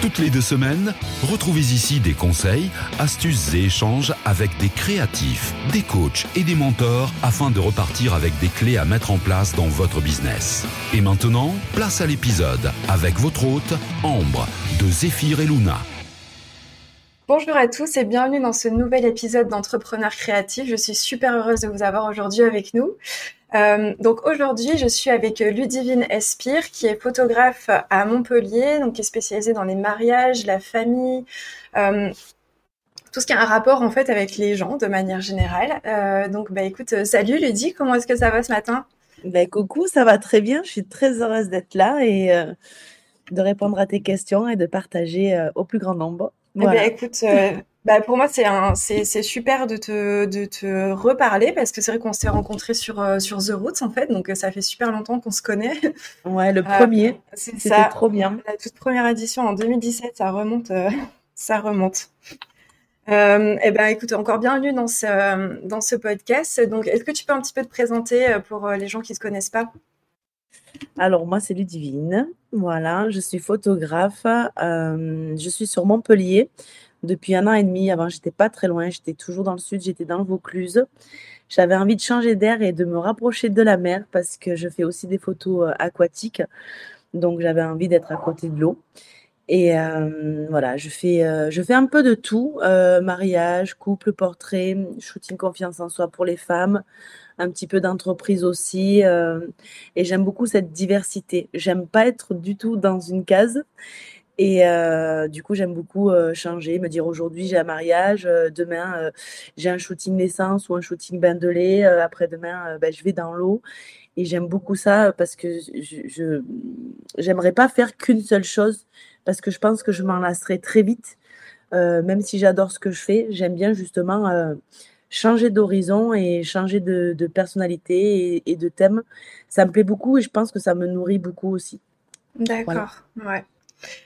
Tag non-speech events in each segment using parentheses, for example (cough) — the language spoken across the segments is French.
Toutes les deux semaines, retrouvez ici des conseils, astuces et échanges avec des créatifs, des coachs et des mentors afin de repartir avec des clés à mettre en place dans votre business. Et maintenant, place à l'épisode avec votre hôte, Ambre, de Zéphyr et Luna. Bonjour à tous et bienvenue dans ce nouvel épisode d'Entrepreneurs créatifs. Je suis super heureuse de vous avoir aujourd'hui avec nous. Euh, donc aujourd'hui, je suis avec Ludivine Espire, qui est photographe à Montpellier, donc qui est spécialisée dans les mariages, la famille, euh, tout ce qui a un rapport en fait avec les gens de manière générale. Euh, donc bah écoute, salut Ludie, comment est-ce que ça va ce matin? Bah, coucou, ça va très bien. Je suis très heureuse d'être là et de répondre à tes questions et de partager au plus grand nombre. Eh ben, écoute, euh, bah, pour moi, c'est un, c'est, c'est super de te, de te reparler parce que c'est vrai qu'on s'est rencontrés sur, euh, sur The Roots, en fait. Donc, euh, ça fait super longtemps qu'on se connaît. (laughs) Ouais, le premier. c'est C'était ça. trop bien. La toute première édition en 2017, ça remonte, (laughs) ça remonte. Euh, eh ben, écoute, encore bienvenue dans ce, dans ce podcast. Donc, est-ce que tu peux un petit peu te présenter pour les gens qui ne te connaissent pas? Alors, moi, c'est Ludivine. Voilà, je suis photographe. Euh, je suis sur Montpellier depuis un an et demi. Avant, j'étais pas très loin. J'étais toujours dans le sud. J'étais dans le Vaucluse. J'avais envie de changer d'air et de me rapprocher de la mer parce que je fais aussi des photos euh, aquatiques. Donc, j'avais envie d'être à côté de l'eau. Et euh, voilà, je fais, je fais un peu de tout, mariage, couple, portrait, shooting confiance en soi pour les femmes, un petit peu d'entreprise aussi. Euh, et j'aime beaucoup cette diversité. J'aime pas être du tout dans une case. Et euh, du coup, j'aime beaucoup euh, changer, me dire aujourd'hui j'ai un mariage, demain j'ai un shooting naissance ou un shooting bain de lait, après-demain ben, je vais dans l'eau. Et j'aime beaucoup ça parce que je j'aimerais pas faire qu'une seule chose parce que je pense que je m'en lasserai très vite. même si j'adore ce que je fais, j'aime bien justement changer d'horizon et changer de, personnalité et, de thème. Ça me plaît beaucoup et je pense que ça me nourrit beaucoup aussi. D'accord, ouais.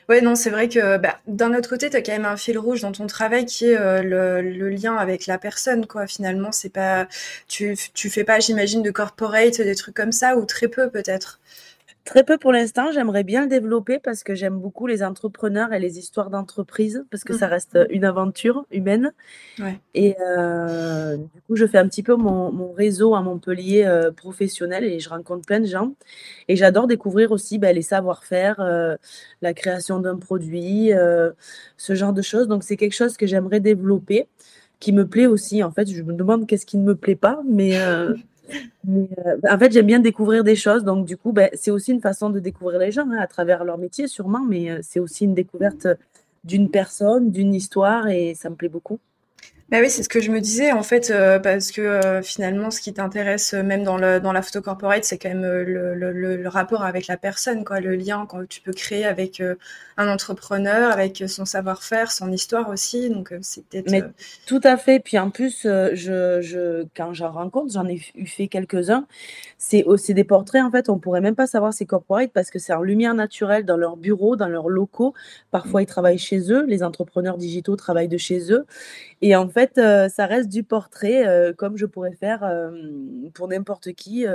Ouais, non, c'est vrai que bah, d'un autre côté, tu as quand même un fil rouge dans ton travail qui est euh, le, lien avec la personne, quoi. Finalement, c'est pas, tu, tu fais pas, j'imagine, de corporate, des trucs comme ça, ou très peu peut-être. Très peu pour l'instant, j'aimerais bien le développer parce que j'aime beaucoup les entrepreneurs et les histoires d'entreprise parce que ça mmh. reste une aventure humaine. Et euh, du coup, je fais un petit peu mon, réseau à Montpellier euh, professionnel et je rencontre plein de gens. Et j'adore découvrir aussi ben, les savoir-faire, euh, la création d'un produit, ce genre de choses. Donc, c'est quelque chose que j'aimerais développer, qui me plaît aussi. En fait, je me demande qu'est-ce qui ne me plaît pas, mais euh, en fait, j'aime bien découvrir des choses. Donc, du coup, ben, c'est aussi une façon de découvrir les gens hein, à travers leur métier, sûrement. Mais euh, c'est aussi une découverte d'une personne, d'une histoire. Et ça me plaît beaucoup. Bah oui, c'est ce que je me disais en fait, euh, parce que euh, finalement, ce qui t'intéresse euh, même dans le dans la photo corporate, c'est quand même le, le, le, rapport avec la personne, quoi, le lien que tu peux créer avec un entrepreneur, avec son savoir-faire, son histoire aussi. Donc c'est peut-être. Mais tout à fait. Puis en plus, je, je quand j'en rencontre, j'en ai eu fait quelques-uns. C'est des portraits en fait, on pourrait même pas savoir c'est corporate parce que c'est en lumière naturelle dans leurs bureaux, dans leurs locaux. Parfois, ils travaillent chez eux. Les entrepreneurs digitaux travaillent de chez eux. Et en fait, euh, ça reste du portrait, euh, comme je pourrais faire euh, pour n'importe qui,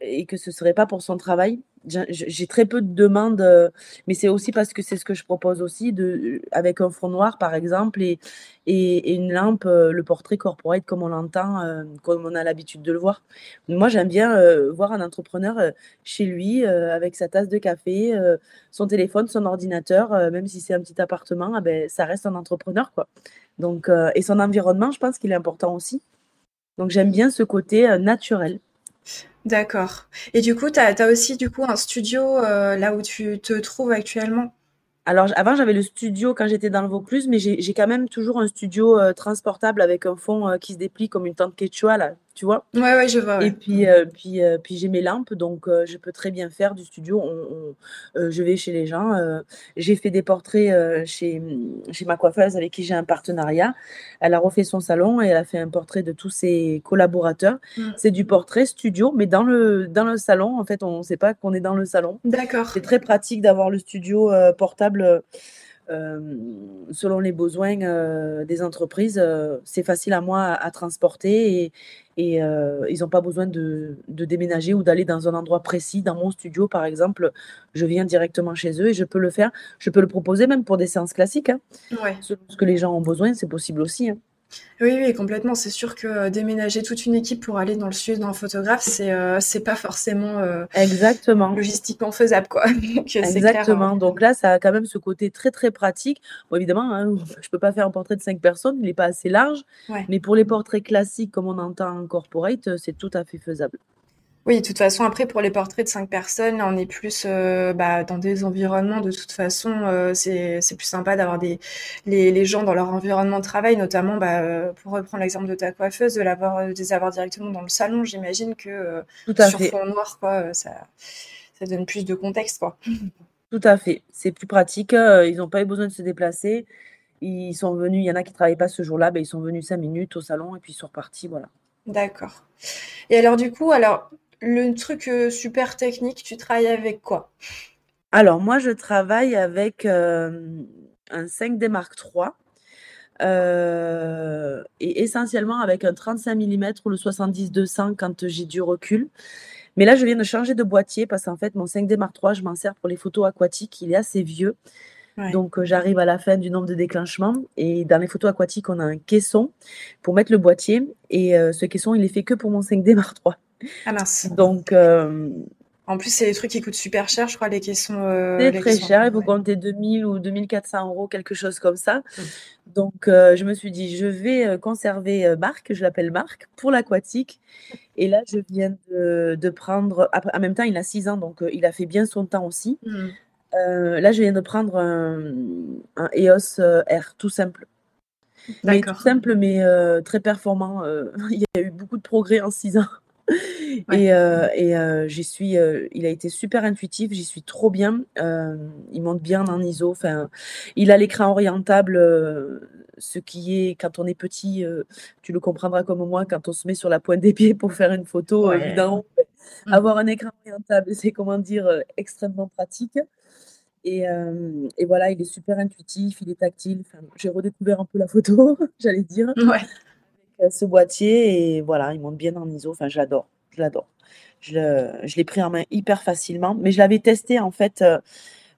et que ce serait pas pour son travail. J'ai très peu de demandes, mais c'est aussi parce que c'est ce que je propose aussi, de, avec un fond noir par exemple et, et, une lampe, le portrait corporate comme on l'entend, comme on a l'habitude de le voir. Moi, j'aime bien voir un entrepreneur chez lui avec sa tasse de café, son téléphone, son ordinateur, même si c'est un petit appartement, ah ben, ça reste un entrepreneur quoi. Donc, et son environnement, je pense qu'il est important aussi. Donc, j'aime bien ce côté naturel. D'accord. Et du coup, tu as, aussi du coup un studio euh, là où tu te trouves actuellement? Alors, avant, j'avais le studio quand j'étais dans le Vaucluse, mais j'ai quand même toujours un studio euh, transportable avec un fond euh, qui se déplie comme une tente quechua, là, tu vois. Ouais, ouais, je vois. Et puis, puis, puis j'ai mes lampes, donc je peux très bien faire du studio. je vais chez les gens. j'ai fait des portraits chez, chez ma coiffeuse avec qui j'ai un partenariat. Elle a refait son salon et elle a fait un portrait de tous ses collaborateurs. Mmh. C'est du portrait studio, mais dans le, dans le salon, en fait, on ne sait pas qu'on est dans le salon. D'accord. C'est très pratique d'avoir le studio portable euh, selon les besoins euh, des entreprises, euh, c'est facile à moi à, transporter et, et ils n'ont pas besoin de, déménager ou d'aller dans un endroit précis. Dans mon studio, par exemple, je viens directement chez eux et je peux le faire. Je peux le proposer même pour des séances classiques. Hein. Ce que les gens ont besoin, c'est possible aussi. Hein. Oui, oui, complètement. C'est sûr que euh, déménager toute une équipe pour aller dans le sud d'un photographe, c'est euh, c'est pas forcément euh, Exactement. logistiquement faisable, quoi. (laughs) Exactement. Donc là, ça a quand même ce côté très très pratique. Bon, évidemment, hein, (laughs) je peux pas faire un portrait de cinq personnes, il n'est pas assez large. Mais pour les portraits classiques, comme on entend en corporate, c'est tout à fait faisable. Oui, de toute façon, après, pour les portraits de cinq personnes, on est plus euh, bah, dans des environnements. De toute façon, euh, c'est plus sympa d'avoir des les, les, gens dans leur environnement de travail, notamment, bah, euh, pour reprendre l'exemple de ta coiffeuse, de l'avoir, de les avoir directement dans le salon. J'imagine que Tout à sur fond noir, quoi, ça, ça donne plus de contexte, quoi. (laughs) Tout à fait. C'est plus pratique. Ils n'ont pas eu besoin de se déplacer. Ils sont venus. Il y en a qui travaillaient pas ce jour-là, ben, ils sont venus cinq minutes au salon et puis ils sont repartis. Voilà. D'accord. Et alors, du coup, alors le truc euh, super technique, tu travailles avec quoi? Alors, moi, je travaille avec euh, un 5D Mark III. Euh, et essentiellement avec un 35 mm ou le 70-200 quand j'ai du recul. Mais là, je viens de changer de boîtier parce qu'en fait, mon 5D Mark III, je m'en sers pour les photos aquatiques. Il est assez vieux. Donc, j'arrive à la fin du nombre de déclenchements. Et dans les photos aquatiques, on a un caisson pour mettre le boîtier. Et ce caisson, il est fait que pour mon 5D Mark III. Ah mince. Donc. Euh, en plus, c'est des trucs qui coûtent super cher, je crois, les caissons. Euh, c'est très cher, il faut compter 2000 ou 2400 euros, quelque chose comme ça. Mmh. Donc, euh, je me suis dit, je vais conserver Marc, je l'appelle Marc, pour l'aquatique. Et là, je viens de, prendre. en même temps, il a 6 ans, donc il a fait bien son temps aussi. Mmh. là, je viens de prendre un, un EOS R, tout simple. Mais tout simple, mais très performant. (laughs) il y a eu beaucoup de progrès en 6 ans. Et, euh, et euh, j'y suis, euh, il a été super intuitif, j'y suis trop bien. il monte bien en ISO. Enfin, il a l'écran orientable, ce qui est quand on est petit, tu le comprendras comme moi, quand on se met sur la pointe des pieds pour faire une photo, évidemment, mmh. avoir un écran orientable, c'est comment dire extrêmement pratique. Et, et, voilà, il est super intuitif, il est tactile. Enfin, j'ai redécouvert un peu la photo, (laughs) j'allais dire. Ouais ce boîtier et voilà, il monte bien en ISO. Enfin, je l'adore, je l'adore. Je, l'ai pris en main hyper facilement, mais je l'avais testé en fait. Euh,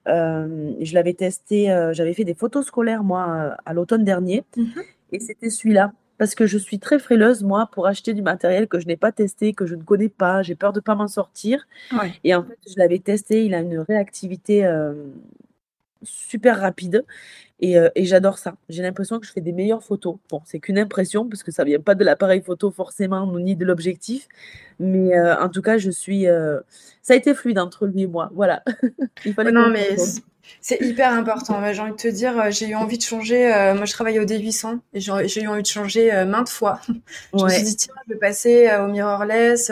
euh, je l'avais testé, euh, j'avais fait des photos scolaires moi à l'automne dernier mmh et c'était celui-là parce que je suis très frileuse moi pour acheter du matériel que je n'ai pas testé, que je ne connais pas, j'ai peur de pas m'en sortir. Et en fait, je l'avais testé, il a une réactivité super rapide euh, et, j'adore ça. J'ai l'impression que je fais des meilleures photos. Bon, c'est qu'une impression, parce que ça vient pas de l'appareil photo forcément, ni de l'objectif. Mais euh, en tout cas, je suis. Euh, ça a été fluide entre lui et moi. Voilà. (laughs) Il fallait non, mais c'est hyper important. J'ai envie de te dire, euh, j'ai eu envie de changer. Euh, moi, je travaille au D800 et j'ai eu envie de changer euh, maintes fois. (laughs) je me suis dit, tiens, je vais passer au mirrorless,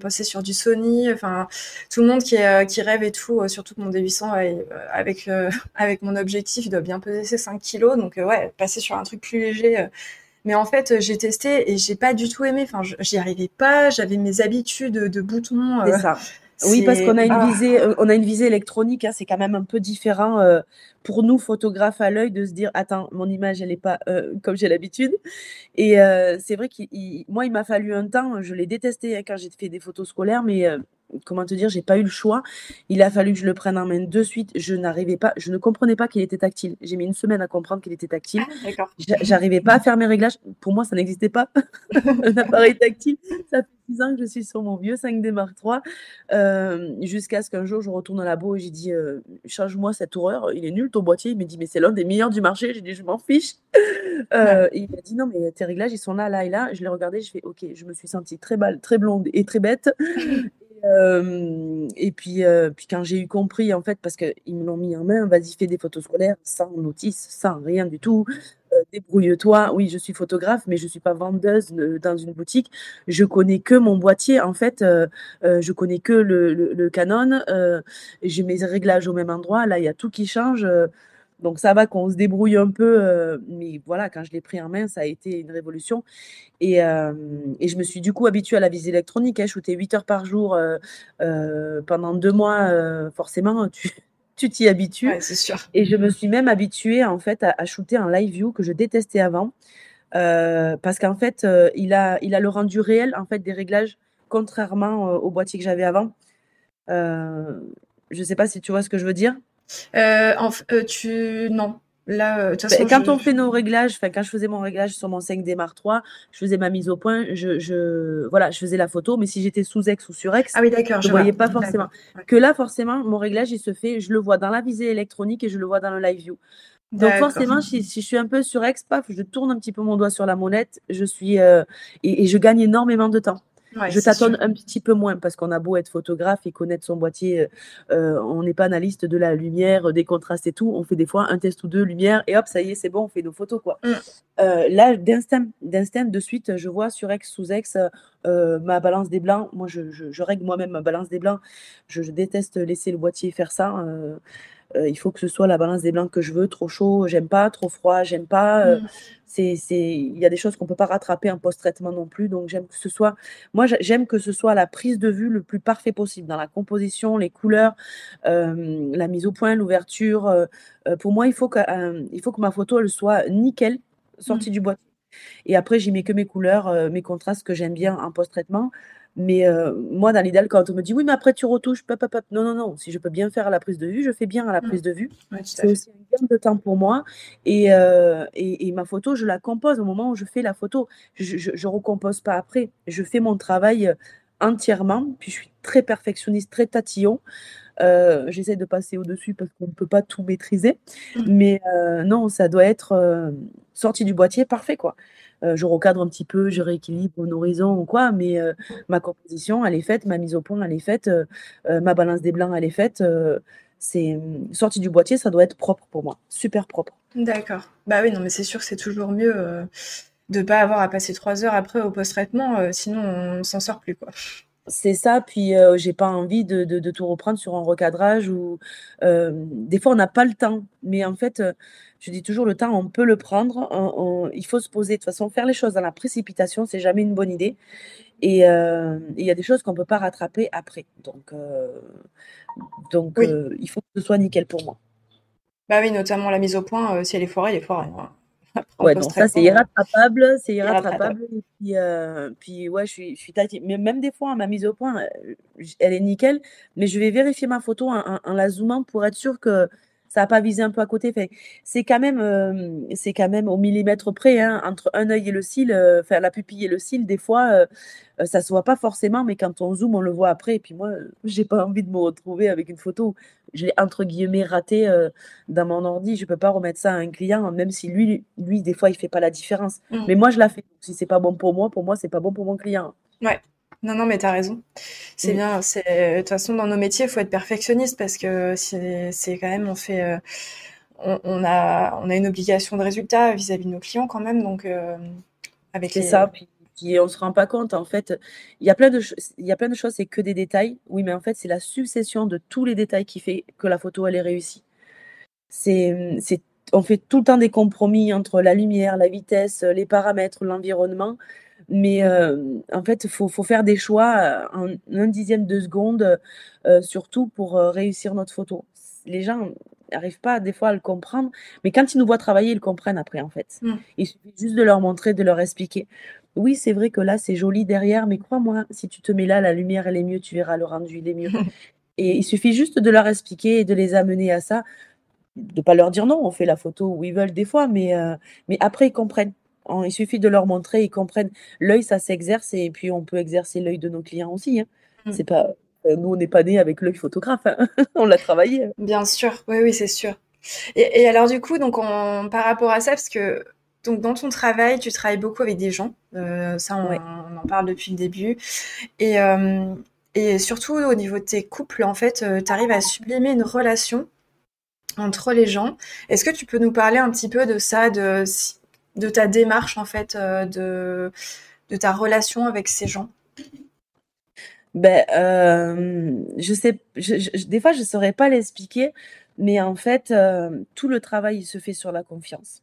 passer sur du Sony. Enfin, tout le monde qui, qui rêve et tout, surtout que mon D800, avec, (laughs) avec mon objectif, il doit bien peser ses 5 kilos. Donc, ouais, passer sur un truc plus léger. mais en fait, j'ai testé et j'ai pas du tout aimé. Enfin, j'y arrivais pas. J'avais mes habitudes de boutons. C'est ça. Oui, parce qu'on a une ah. visée, euh, on a une visée électronique. Hein, c'est quand même un peu différent euh, pour nous photographes à l'œil de se dire attends, mon image elle n'est pas euh, comme j'ai l'habitude. Et c'est vrai que moi il m'a fallu un temps. Je l'ai détesté hein, quand j'ai fait des photos scolaires, mais comment te dire, j'ai pas eu le choix. Il a fallu que je le prenne en main de suite. Je n'arrivais pas, je ne comprenais pas qu'il était tactile. J'ai mis une semaine à comprendre qu'il était tactile. Ah, j'arrivais pas à faire mes réglages. Pour moi, ça n'existait pas. (laughs) un appareil tactile. Ça fait 6 ans que je suis sur mon vieux 5D Mark III. Euh, jusqu'à ce qu'un jour, je retourne à la labo et j'ai dit, euh, change-moi cette horreur. Il est nul ton boîtier. Il m'a dit, mais c'est l'un des meilleurs du marché. J'ai dit, je m'en fiche. Euh, il m'a dit, non, mais tes réglages, ils sont là, là et là. Je l'ai regardé. Je fais, ok, je me suis sentie très, balle, très blonde et très bête (laughs) et puis, puis quand j'ai eu compris, en fait, parce qu'ils me l'ont mis en main, vas-y, fais des photos scolaires sans notice, sans rien du tout. débrouille-toi. Oui, je suis photographe, mais je suis pas vendeuse dans une boutique. Je connais que mon boîtier. En fait, je connais que le, le, Canon. J'ai mes réglages au même endroit. Là, il y a tout qui change. Donc ça va qu'on se débrouille un peu, mais voilà, quand je l'ai pris en main, ça a été une révolution. Et, et je me suis du coup habituée à la visée électronique. Hein, shooter 8 heures par jour pendant deux mois, forcément, tu (laughs) tu t'y habitues. c'est sûr. Et je me suis même habituée en fait à, shooter en live view que je détestais avant. parce qu'en fait, il, a, il a le rendu réel en fait des réglages, contrairement au boîtier que j'avais avant. je ne sais pas si tu vois ce que je veux dire. Euh, euh, tu non. Là, euh, ben, quand on fait nos réglages, enfin quand je faisais mon réglage sur mon 5D Mark III, je faisais ma mise au point, je, je voilà, je faisais la photo, mais si j'étais sous ex ou sur ex, ah oui, d'accord, je ne voyais pas forcément. Que là, forcément, mon réglage, il se fait, je le vois dans la visée électronique et je le vois dans le live view. Donc forcément, si, je suis un peu sur ex, paf, je tourne un petit peu mon doigt sur la monette, je suis et, je gagne énormément de temps je tâtonne un petit peu moins parce qu'on a beau être photographe et connaître son boîtier, euh, euh, on n'est pas analyste de la lumière, des contrastes et tout. On fait des fois un test ou deux lumière et hop, ça y est, c'est bon, on fait nos photos quoi. Mm. Euh, là, d'instinct, d'instinct, de suite, je vois sur X sous X ma balance des blancs. Moi, je, règle moi-même ma balance des blancs. Je, déteste laisser le boîtier faire ça. Il faut que ce soit la balance des blancs que je veux. Trop chaud, j'aime pas. Trop froid, j'aime pas. Mm c'est, il y a des choses qu'on peut pas rattraper en post-traitement non plus. Donc j'aime que ce soit, moi j'aime que ce soit la prise de vue le plus parfait possible dans la composition, les couleurs, euh, la mise au point, l'ouverture. Euh, euh, pour moi, il faut que, il faut que ma photo elle soit nickel sortie mmh. du boîtier. Et après, j'y mets que mes couleurs, mes contrastes que j'aime bien en post-traitement. Mais moi, dans l'idéal, quand on me dit oui, mais après tu retouches, pop, pop, non, non, non. Si je peux bien faire à la prise de vue, je fais bien à la mmh. prise de vue. c'est aussi un gain de temps pour moi. Et, et, ma photo, je la compose au moment où je fais la photo. Je ne recompose pas après. Je fais mon travail entièrement. Puis je suis très perfectionniste, très tatillon. J'essaie de passer au-dessus parce qu'on ne peut pas tout maîtriser. Mmh. Mais non, ça doit être sorti du boîtier parfait, quoi. Euh, je recadre un petit peu, je rééquilibre mon horizon ou quoi, mais euh, ma composition, elle est faite, ma mise au point, elle est faite, euh, ma balance des blancs, elle est faite. c'est hum, sorti du boîtier, ça doit être propre pour moi, super propre. D'accord. Bah oui, non, mais c'est sûr que c'est toujours mieux de ne pas avoir à passer trois heures après au post-traitement, sinon on s'en sort plus, quoi. C'est ça, puis j'ai pas envie de, de, tout reprendre sur un recadrage ou des fois on n'a pas le temps, mais en fait je dis toujours, le temps, on peut le prendre. il faut se poser. De toute façon, faire les choses dans la précipitation, c'est jamais une bonne idée. Et il y a des choses qu'on ne peut pas rattraper après. Donc, donc il faut que ce soit nickel pour moi. Bah oui, notamment la mise au point, si elle est foirée, elle est foirée. Hein. Ouais, donc ça, c'est irrattrapable. C'est irrattrapable. Et puis, puis, ouais, je suis, je suis Mais même des fois, ma mise au point, elle est nickel. Mais je vais vérifier ma photo en la zoomant pour être sûr que ça n'a pas visé un peu à côté. c'est quand même, euh, c'est quand même au millimètre près, hein, entre un œil et le cil, euh, faire la pupille et le cil, des fois, ça euh, ça se voit pas forcément, mais quand on zoome, on le voit après. Et puis moi, j'ai pas envie de me retrouver avec une photo. Je l'ai entre guillemets raté dans mon ordi. Je peux pas remettre ça à un client, même si lui, lui, des fois, il fait pas la différence. Mmh. Mais moi, je la fais. Si c'est pas bon pour moi, pour moi, c'est pas bon pour mon client. Ouais. Non, non, mais tu as raison. C'est bien. C'est de toute façon dans nos métiers, il faut être perfectionniste parce que c'est quand même on fait, euh, on, a on a une obligation de résultat vis-à-vis de nos clients quand même. Donc euh, avec c'est ça. Puis, puis, on se rend pas compte en fait. Il y a plein de il y a plein de choses. C'est que des détails. Oui, mais en fait c'est la succession de tous les détails qui fait que la photo elle est réussie. C'est c'est on fait tout le temps des compromis entre la lumière, la vitesse, les paramètres, l'environnement. Mais euh, en fait, il faut, faut, faire des choix en un dixième de seconde, euh, surtout pour réussir notre photo. Les gens n'arrivent pas des fois à le comprendre, mais quand ils nous voient travailler, ils comprennent après, en fait. Mmh. Il suffit juste de leur montrer, de leur expliquer. Oui, c'est vrai que là, c'est joli derrière, mais crois-moi, si tu te mets là, la lumière, elle est mieux, tu verras le rendu, il est mieux. (laughs) et il suffit juste de leur expliquer et de les amener à ça, de pas leur dire non, on fait la photo où ils veulent des fois, mais, mais après, ils comprennent il suffit de leur montrer, ils comprennent. L'œil, ça s'exerce et puis on peut exercer l'œil de nos clients aussi. Hein. Mmh. C'est pas, euh, nous, on n'est pas nés avec l'œil photographe. Hein. (laughs) on l'a travaillé. Hein. Bien sûr, oui, oui, c'est sûr. Et, alors du coup, donc par rapport à ça, parce que donc dans ton travail, tu travailles beaucoup avec des gens. Euh, ça, on, en parle depuis le début. Et, euh, et surtout au niveau de tes couples, en fait, tu arrives à sublimer une relation entre les gens. Est-ce que tu peux nous parler un petit peu de ça, de de ta démarche en fait, de, de ta relation avec ces gens? Ben, je sais, des fois, je ne saurais pas l'expliquer, mais en fait, tout le travail se fait sur la confiance.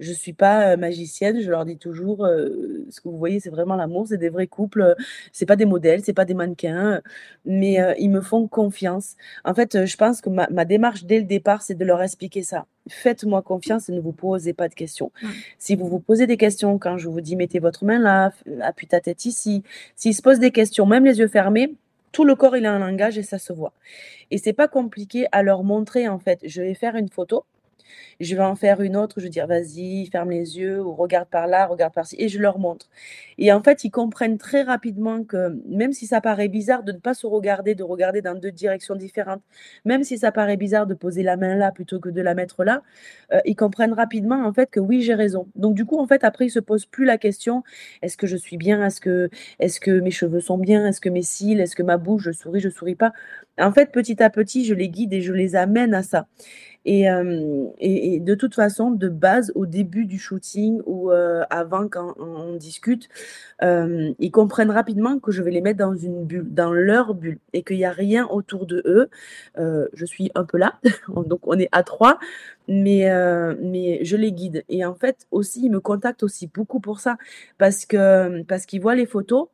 Je suis pas magicienne, je leur dis toujours ce que vous voyez, c'est vraiment l'amour, c'est des vrais couples, c'est pas des modèles, c'est pas des mannequins, mais ils me font confiance. En fait, je pense que ma, démarche dès le départ, c'est de leur expliquer ça. Faites-moi confiance et ne vous posez pas de questions. Mmh. Si vous vous posez des questions, quand je vous dis mettez votre main là, appuie ta tête ici, s'ils se posent des questions, même les yeux fermés, tout le corps il a un langage et ça se voit. Et c'est pas compliqué à leur montrer en fait. Je vais faire une photo je vais en faire une autre, je vais dire vas-y, ferme les yeux ou regarde par là, regarde par ci, et je leur montre. Et en fait, ils comprennent très rapidement que même si ça paraît bizarre de ne pas se regarder, de regarder dans deux directions différentes, même si ça paraît bizarre de poser la main là plutôt que de la mettre là, euh, ils comprennent rapidement en fait que oui, j'ai raison. Donc du coup, en fait, après, ils se posent plus la question est-ce que je suis bien? Est-ce que, est que mes cheveux sont bien? Est-ce que mes cils? Est-ce que ma bouche, je souris, je souris pas En fait, petit à petit, je les guide et je les amène à ça. Et, et, de toute façon, de base, au début du shooting ou avant quand on, discute, ils comprennent rapidement que je vais les mettre dans une bulle, dans leur bulle, et qu'il n'y a rien autour de eux. je suis un peu là, (laughs) donc on est à trois, mais, mais je les guide. Et en fait, aussi, ils me contactent aussi beaucoup pour ça, parce parce qu'ils voient les photos,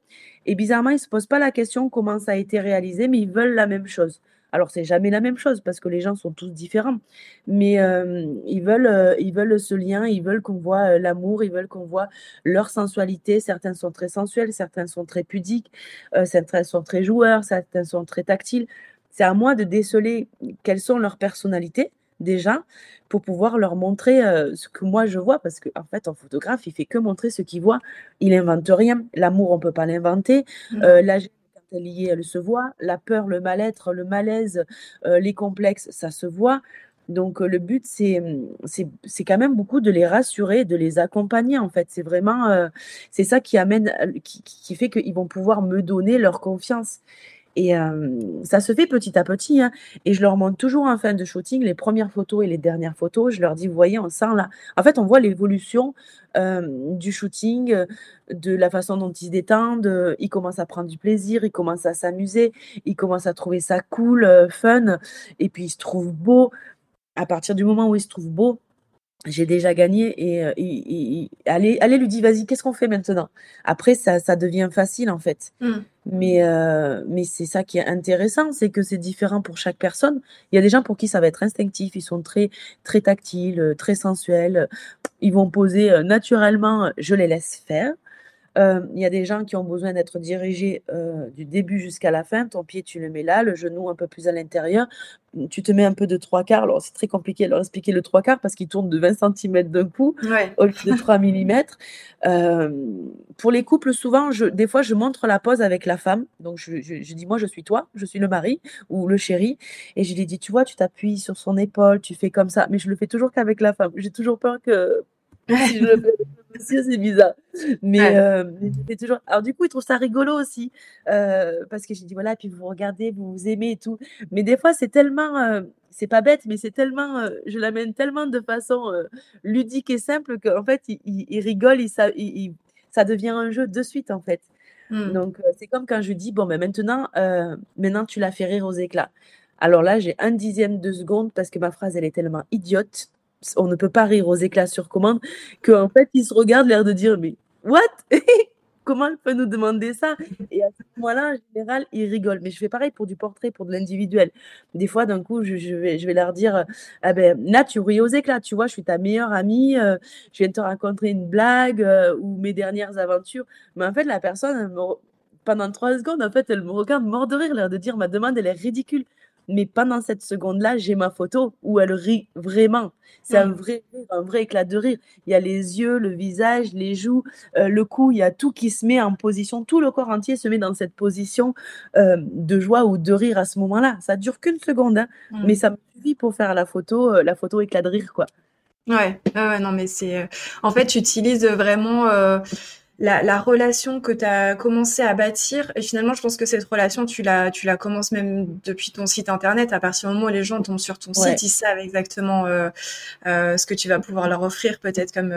et bizarrement, ils ne se posent pas la question comment ça a été réalisé, mais ils veulent la même chose. Alors, c'est jamais la même chose parce que les gens sont tous différents, mais ils, veulent, ils veulent ce lien, ils veulent qu'on voit l'amour, ils veulent qu'on voit leur sensualité. Certains sont très sensuels, certains sont très pudiques, certains sont très joueurs, certains sont très tactiles. C'est à moi de déceler quelles sont leurs personnalités déjà pour pouvoir leur montrer ce que moi je vois parce qu'en en fait en photographe il fait que montrer ce qu'il voit il invente rien l'amour on peut pas l'inventer mmh. la liée, elle se voit. La peur, le mal-être, le malaise, euh, les complexes, ça se voit. Donc, euh, le but, mmh, c'est, c'est, quand même beaucoup de les rassurer, de les accompagner, en fait. C'est vraiment, euh, c'est ça qui amène, qui fait qu'ils vont pouvoir me donner leur confiance. Et ça se fait petit à petit. Hein. Et je leur montre toujours en fin de shooting les premières photos et les dernières photos. Je leur dis, vous voyez, on sent là. En fait, on voit l'évolution du shooting, de la façon dont ils se détendent. ils commencent à prendre du plaisir, ils commencent à s'amuser, ils commencent à trouver ça cool, fun. Et puis, ils se trouvent beaux. À partir du moment où ils se trouvent beaux, j'ai déjà gagné et, allez, allez lui dire vas-y qu'est-ce qu'on fait maintenant? Après ça, ça devient facile en fait. Mmh. mais mais c'est ça qui est intéressant c'est que c'est différent pour chaque personne. Il y a des gens pour qui ça va être instinctif ils sont très très tactiles très sensuels. Ils vont poser naturellement je les laisse faire il y a des gens qui ont besoin d'être dirigés du début jusqu'à la fin. Ton pied, tu le mets là, le genou un peu plus à l'intérieur. Tu te mets un peu de trois quarts. Alors, c'est très compliqué de leur expliquer le trois quarts parce qu'il tourne de 20 cm d'un coup au lieu de 3 mm. pour les couples, souvent, je, des fois, je montre la pose avec la femme. Donc, je, je, dis, moi, je suis toi, je suis le mari ou le chéri. Et je lui dis, tu vois, tu t'appuies sur son épaule, tu fais comme ça. Mais je le fais toujours qu'avec la femme. J'ai toujours peur que (laughs) si je le fais c'est bizarre. Mais, euh, toujours. Alors, du coup, ils trouvent ça rigolo aussi. Euh, parce que j'ai dit, voilà, puis vous regardez, vous vous aimez et tout. Mais des fois, c'est tellement. Euh, c'est pas bête, mais c'est tellement. je l'amène tellement de façon ludique et simple qu'en fait, ils il, rigolent, ça, ça devient un jeu de suite, en fait. Mmh. Donc, c'est comme quand je dis, bon, mais maintenant, maintenant, tu l'as fait rire aux éclats. Alors là, j'ai un dixième de seconde parce que ma phrase, elle est tellement idiote on ne peut pas rire aux éclats sur commande, qu'en fait, ils se regardent l'air de dire, mais what? (laughs) Comment elle peut nous demander ça? Et à ce moment-là, en général, ils rigolent. Mais je fais pareil pour du portrait, pour de l'individuel. Des fois, d'un coup, je, vais, je vais leur dire, ah ben, là, tu ris aux éclats, tu vois, je suis ta meilleure amie, euh, je viens de te raconter une blague euh, ou mes dernières aventures. Mais en fait, la personne, pendant trois secondes, en fait, elle me regarde mort de rire, l'air de dire, ma demande, elle est ridicule mais pendant cette seconde-là, j'ai ma photo où elle rit vraiment. C'est un vrai un vrai éclat de rire. Il y a les yeux, le visage, les joues, euh, le cou, il y a tout qui se met en position, tout le corps entier se met dans cette position euh, de joie ou de rire à ce moment-là. Ça dure qu'une seconde, hein, mais ça me suffit pour faire la photo, euh, la photo éclat de rire, quoi. Ouais, non, mais c'est. En fait, tu utilises vraiment la, relation que tu as commencé à bâtir. Et finalement, je pense que cette relation, tu la, tu la commences même depuis ton site internet. À partir du moment où les gens tombent sur ton site, ils savent exactement euh, euh, ce que tu vas pouvoir leur offrir, peut-être comme.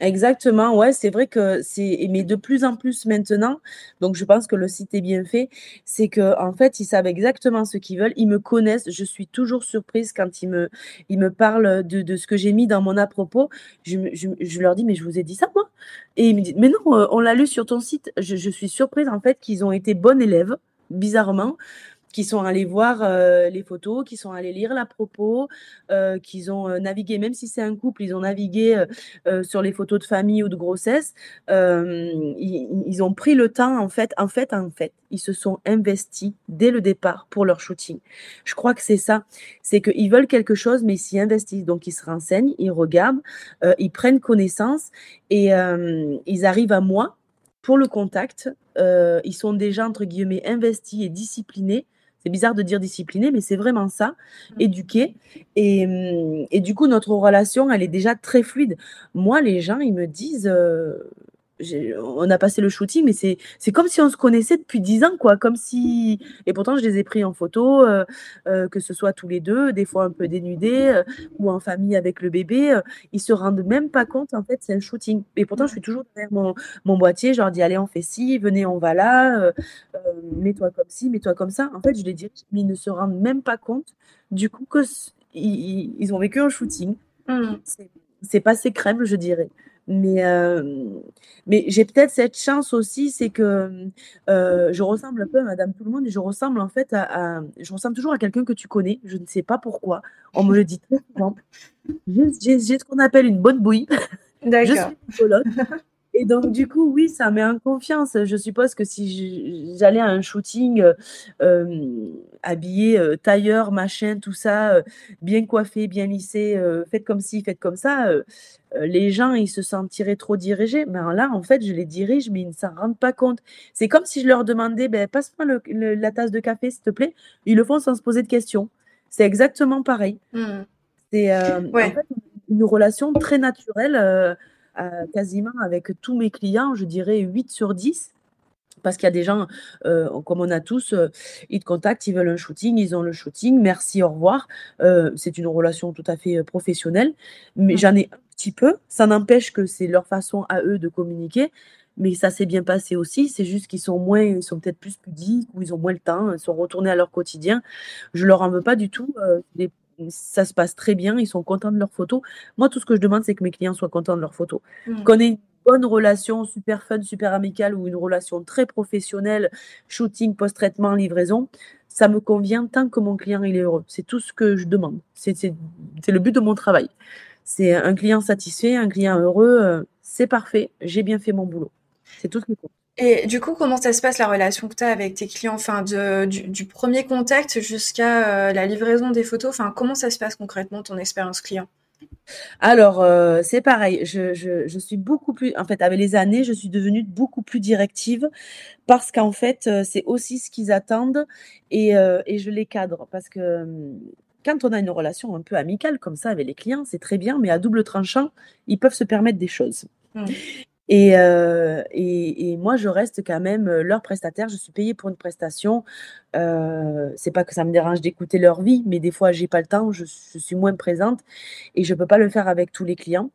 Euh, Exactement, ouais, c'est vrai que c'est mais de plus en plus maintenant, donc je pense que le site est bien fait, c'est que en fait, ils savent exactement ce qu'ils veulent, ils me connaissent, je suis toujours surprise quand ils me ils me parlent de de ce que j'ai mis dans mon à propos. Je leur dis: «Mais je vous ai dit ça moi?» et ils me disent: «Mais non, on l'a lu sur ton site». Je je suis surprise en fait qu'ils ont été bons élèves, bizarrement qui sont allés voir euh, les photos, qui sont allés lire la propos, euh, qui ont euh, navigué, même si c'est un couple, ils ont navigué sur les photos de famille ou de grossesse. Ils, ont pris le temps, en fait, en fait, en fait, ils se sont investis dès le départ pour leur shooting. Je crois que c'est ça, c'est qu'ils veulent quelque chose, mais ils s'y investissent. Donc, ils se renseignent, ils regardent, ils prennent connaissance et ils arrivent à moi pour le contact. ils sont déjà, entre guillemets, investis et disciplinés c'est bizarre de dire discipliné, mais c'est vraiment ça, mmh. éduquer. Et, et, du coup, notre relation, elle est déjà très fluide. Moi, les gens, ils me disent, euh, on a passé le shooting, mais c'est, comme si on se connaissait depuis dix ans, quoi. Comme si. Et pourtant, je les ai pris en photo, euh, euh, que ce soit tous les deux, des fois un peu dénudés, euh, ou en famille avec le bébé. ils se rendent même pas compte, en fait, c'est un shooting. Et pourtant, je suis toujours derrière mon, mon boîtier, je leur dis, allez, on fait ci, venez, on va là, mets-toi comme ci, mets-toi comme ça. En fait, je les dis, mais ils ne se rendent même pas compte, du coup, que ils, ont vécu un shooting. Mmh. C'est, c'est passé crème, je dirais. Mais, mais j'ai peut-être cette chance aussi, c'est que je ressemble un peu à Madame Tout le Monde et je ressemble en fait à, je ressemble toujours à quelqu'un que tu connais. Je ne sais pas pourquoi. On me le dit très souvent. J'ai ce qu'on appelle une bonne bouille. D'accord. Je suis et donc, du coup, oui, ça met en confiance. Je suppose que si j'allais à un shooting euh, habillé euh, tailleur, machin, tout ça, euh, bien coiffé, bien lissé, faites comme ci, faites comme ça, les gens, ils se sentiraient trop dirigés. Mais là, en fait, je les dirige, mais ils ne s'en rendent pas compte. C'est comme si je leur demandais, ben, passe-moi la tasse de café, s'il te plaît. Ils le font sans se poser de questions. C'est exactement pareil. Mmh. C'est en fait, une relation très naturelle quasiment avec tous mes clients, je dirais 8 sur 10. Parce qu'il y a des gens, euh, comme on a tous, euh, ils te contactent, ils veulent un shooting, ils ont le shooting, merci, au revoir. Euh, c'est une relation tout à fait professionnelle, mais mmh. j'en ai un petit peu. Ça n'empêche que c'est leur façon à eux de communiquer, mais ça s'est bien passé aussi. C'est juste qu'ils sont moins, ils sont peut-être plus pudiques ou ils ont moins le temps, ils sont retournés à leur quotidien. Je leur en veux pas du tout. des ça se passe très bien, ils sont contents de leurs photos. Moi, tout ce que je demande, c'est que mes clients soient contents de leurs photos. Mmh. Qu'on ait une bonne relation, super fun, super amicale ou une relation très professionnelle, shooting, post-traitement, livraison, ça me convient tant que mon client il est heureux. C'est tout ce que je demande. C'est le but de mon travail. C'est un client satisfait, un client heureux, euh, c'est parfait, j'ai bien fait mon boulot. C'est tout ce qui compte. Et du coup, comment ça se passe la relation que tu as avec tes clients, enfin de, du, premier contact jusqu'à euh, la livraison des photos, enfin comment ça se passe concrètement ton expérience client? Alors euh, c'est pareil, je, je, suis beaucoup plus, en fait avec les années, je suis devenue beaucoup plus directive parce qu'en fait euh, c'est aussi ce qu'ils attendent et, et, je les cadre. Parce que hum, quand on a une relation un peu amicale comme ça avec les clients, c'est très bien, mais à double tranchant, ils peuvent se permettre des choses. Mmh. Et, euh, et, et, moi, je reste quand même euh, leur prestataire. Je suis payée pour une prestation. Euh, c'est pas que ça me dérange d'écouter leur vie, mais des fois, j'ai pas le temps, je, je, suis moins présente et je peux pas le faire avec tous les clients.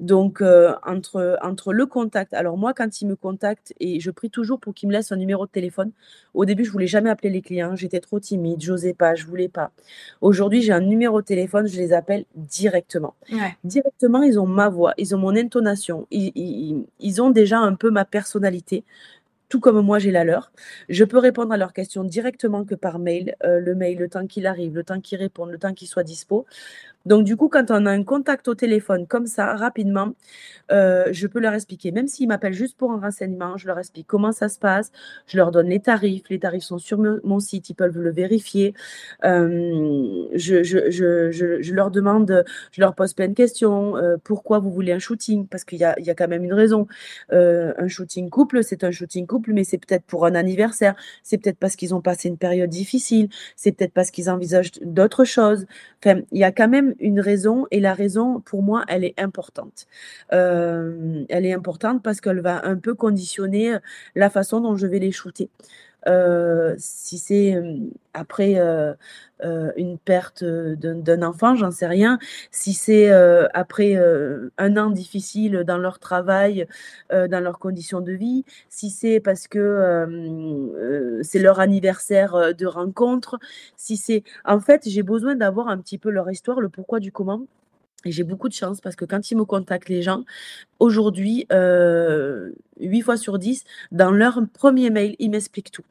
Donc, euh, entre, entre le contact, alors moi, quand ils me contactent, et je prie toujours pour qu'ils me laissent un numéro de téléphone. Au début, je voulais jamais appeler les clients, j'étais trop timide, j'osais pas, je voulais pas. Aujourd'hui, j'ai un numéro de téléphone, je les appelle directement. Directement, ils ont ma voix, ils ont mon intonation, ils, ils, ils ont déjà un peu ma personnalité tout comme moi j'ai la leur. Je peux répondre à leurs questions directement que par mail, euh, le mail, le temps qu'il arrive, le temps qu'il réponde, le temps qu'il soit dispo. Donc du coup, quand on a un contact au téléphone comme ça, rapidement, euh, je peux leur expliquer. Même s'ils m'appellent juste pour un renseignement, je leur explique comment ça se passe, je leur donne les tarifs. Les tarifs sont sur mon site, ils peuvent le vérifier. Euh, je, leur demande, je leur pose plein de questions. pourquoi vous voulez un shooting? Parce qu'il y a, y a quand même une raison. un shooting couple, c'est un shooting couple mais c'est peut-être pour un anniversaire, c'est peut-être parce qu'ils ont passé une période difficile, c'est peut-être parce qu'ils envisagent d'autres choses. Enfin, il y a quand même une raison et la raison, pour moi, elle est importante. elle est importante parce qu'elle va un peu conditionner la façon dont je vais les shooter. Euh, si c'est après une perte d'un enfant, j'en sais rien. Si c'est après un an difficile dans leur travail, dans leurs conditions de vie, si c'est parce que c'est leur anniversaire de rencontre, si c'est... En fait, j'ai besoin d'avoir un petit peu leur histoire, le pourquoi du comment. Et j'ai beaucoup de chance parce que quand ils me contactent, les gens, aujourd'hui, euh, 8 fois sur 10, dans leur premier mail, ils m'expliquent tout.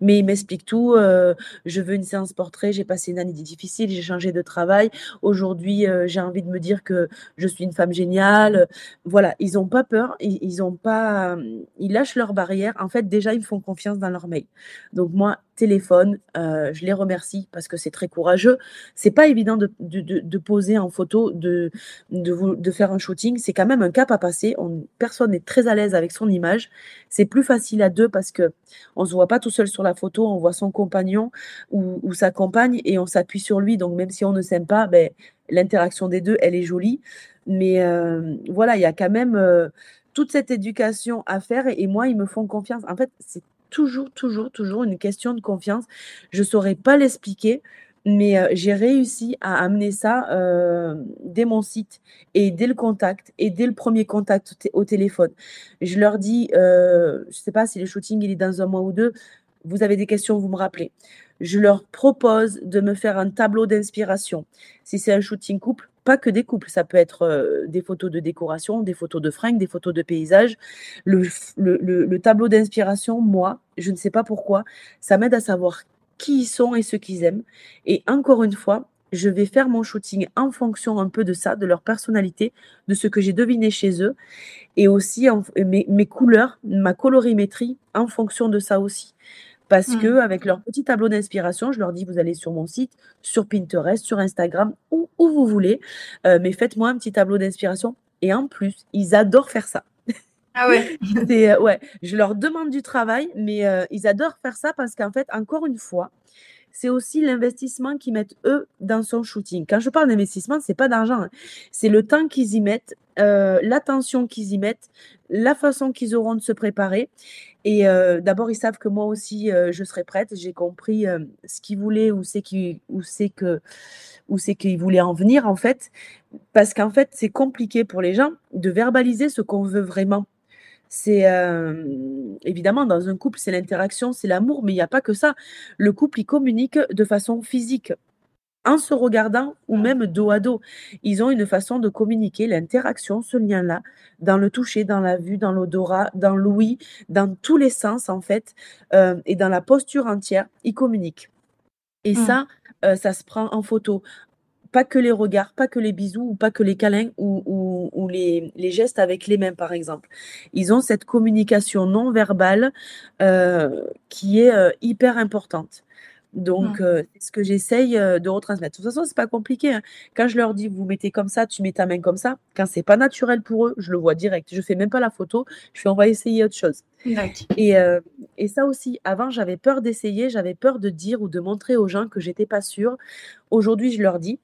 Mais il m'explique tout. Euh, je veux une séance portrait. J'ai passé une année difficile. J'ai changé de travail. Aujourd'hui, euh, j'ai envie de me dire que je suis une femme géniale. Voilà, ils n'ont pas peur. Ils, ils pas. Ils lâchent leurs barrières. En fait, déjà, ils me font confiance dans leur mail. Donc moi, téléphone. Euh, je les remercie parce que c'est très courageux. C'est pas évident de, de, poser en photo, de, de, de faire un shooting. C'est quand même un cap à passer. On, personne n'est très à l'aise avec son image. C'est plus facile à deux parce que on se voit pas tout seul sur la photo. On voit son compagnon ou, ou sa compagne et on s'appuie sur lui. Donc même si on ne s'aime pas, ben, l'interaction des deux, elle est jolie. Mais euh, voilà, il y a quand même euh, toute cette éducation à faire et, et moi, ils me font confiance. En fait, c'est toujours, toujours, toujours une question de confiance. Je ne saurais pas l'expliquer, mais euh, j'ai réussi à amener ça euh, dès mon site et dès le contact et dès le premier contact au téléphone. Je leur dis, euh, je ne sais pas si le shooting il est dans un mois ou deux, vous avez des questions, vous me rappelez. Je leur propose de me faire un tableau d'inspiration. Si c'est un shooting couple, pas que des couples, ça peut être euh, des photos de décoration, des photos de fringues, des photos de paysages. Le, tableau d'inspiration, moi, je ne sais pas pourquoi, ça m'aide à savoir qui ils sont et ce qu'ils aiment. Et encore une fois, je vais faire mon shooting en fonction un peu de ça, de leur personnalité, de ce que j'ai deviné chez eux, et aussi mes couleurs, ma colorimétrie en fonction de ça aussi parce qu'avec mmh. que avec leur petit tableau d'inspiration, je leur dis vous allez sur mon site, sur Pinterest, sur Instagram, où, où vous voulez, euh, mais faites-moi un petit tableau d'inspiration. Et en plus, ils adorent faire ça. Ah ouais. (laughs) Euh, ouais, je leur demande du travail, mais euh, ils adorent faire ça parce qu'en fait, encore une fois, c'est aussi l'investissement qu'ils mettent eux dans son shooting. Quand je parle d'investissement, c'est pas d'argent, hein. c'est le temps qu'ils y mettent, euh, l'attention qu'ils y mettent, la façon qu'ils auront de se préparer. Et euh, d'abord, ils savent que moi aussi, euh, je serai prête. J'ai compris ce qu'ils voulaient, que, où c'est qu'ils voulaient en venir en fait, parce qu'en fait, c'est compliqué pour les gens de verbaliser ce qu'on veut vraiment c'est euh, évidemment dans un couple, c'est l'interaction, c'est l'amour, mais il n'y a pas que ça. Le couple, il communique de façon physique, en se regardant ou même dos à dos. Ils ont une façon de communiquer, l'interaction, ce lien-là, dans le toucher, dans la vue, dans l'odorat, dans l'ouïe, dans tous les sens en fait, euh, et dans la posture entière, ils communiquent. Et mmh. ça, euh, ça se prend en photo pas que les regards, pas que les bisous, ou pas que les câlins ou, les, gestes avec les mains, par exemple. Ils ont cette communication non verbale euh, qui est euh, hyper importante. Donc, euh, c'est ce que j'essaye de retransmettre. De toute façon, c'est pas compliqué. Hein. Quand je leur dis, vous mettez comme ça, tu mets ta main comme ça, quand c'est pas naturel pour eux, je le vois direct. Je fais même pas la photo. Je fais, on va essayer autre chose. Et, et, ça aussi, avant, j'avais peur d'essayer, j'avais peur de dire ou de montrer aux gens que j'étais pas sûre. Aujourd'hui, je leur dis,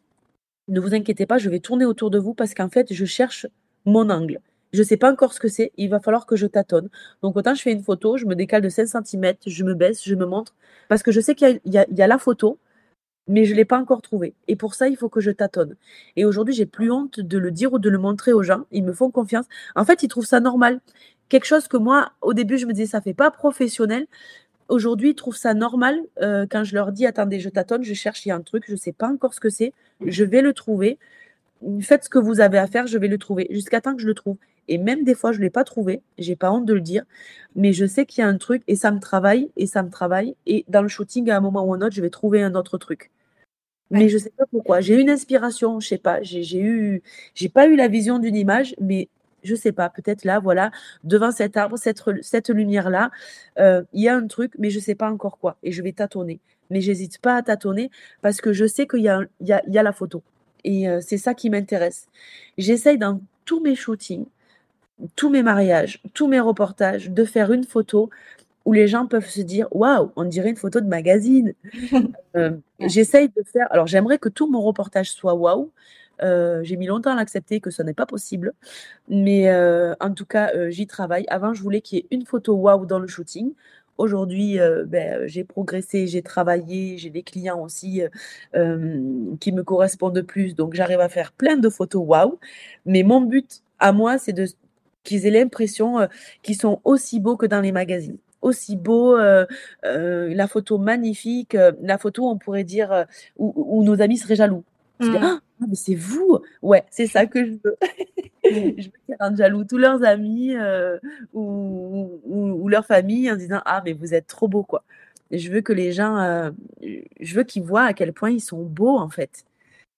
ne vous inquiétez pas, je vais tourner autour de vous parce qu'en fait, je cherche mon angle. Je ne sais pas encore ce que c'est, il va falloir que je tâtonne. Donc autant je fais une photo, je me décale de 5 cm, je me baisse, je me montre, parce que je sais qu'il y, a la photo, mais je ne l'ai pas encore trouvée. Et pour ça, il faut que je tâtonne. Et aujourd'hui, j'ai plus honte de le dire ou de le montrer aux gens. Ils me font confiance. En fait, ils trouvent ça normal. Quelque chose que moi, au début, je me disais, ça fait pas professionnel aujourd'hui, ils trouvent ça normal euh, quand je leur dis attendez, je tâtonne, je cherche, il y a un truc, je ne sais pas encore ce que c'est, je vais le trouver. Faites ce que vous avez à faire, je vais le trouver jusqu'à temps que je le trouve. Et même des fois, je ne l'ai pas trouvé, j'ai pas honte de le dire, mais je sais qu'il y a un truc et ça me travaille et ça me travaille. Et dans le shooting, à un moment ou un autre, je vais trouver un autre truc. Mais je ne sais pas pourquoi. J'ai une inspiration, je sais pas. J'ai eu, j'ai pas eu la vision d'une image, mais je sais pas, peut-être là, voilà, devant cet arbre, cette, cette lumière-là, euh, il y a un truc, mais je sais pas encore quoi. Et je vais tâtonner. Mais j'hésite pas à tâtonner parce que je sais qu'il y, y, y a, la photo. Et euh, c'est ça qui m'intéresse. J'essaye dans tous mes shootings, tous mes mariages, tous mes reportages, de faire une photo où les gens peuvent se dire waouh, on dirait une photo de magazine. (laughs) Euh, j'essaye de faire. Alors, j'aimerais que tout mon reportage soit waouh. Euh, j'ai mis longtemps à l'accepter que ce n'est pas possible. Mais euh, en tout cas, j'y travaille. Avant, je voulais qu'il y ait une photo waouh dans le shooting. Aujourd'hui, ben, j'ai progressé, j'ai travaillé, j'ai des clients aussi qui me correspondent plus. Donc, j'arrive à faire plein de photos waouh. Mais mon but à moi, c'est de qu'ils aient l'impression qu'ils sont aussi beaux que dans les magazines aussi beau, euh, euh, la photo magnifique, euh, la photo, on pourrait dire, où, nos amis seraient jaloux. Mmh. «Ah, mais c'est vous Ouais, c'est ça que je veux. (laughs) je veux qu'ils rendent jaloux tous leurs amis ou, ou, leur famille en disant Ah, mais vous êtes trop beau, quoi. je veux que les gens, je veux qu'ils voient à quel point ils sont beaux, en fait.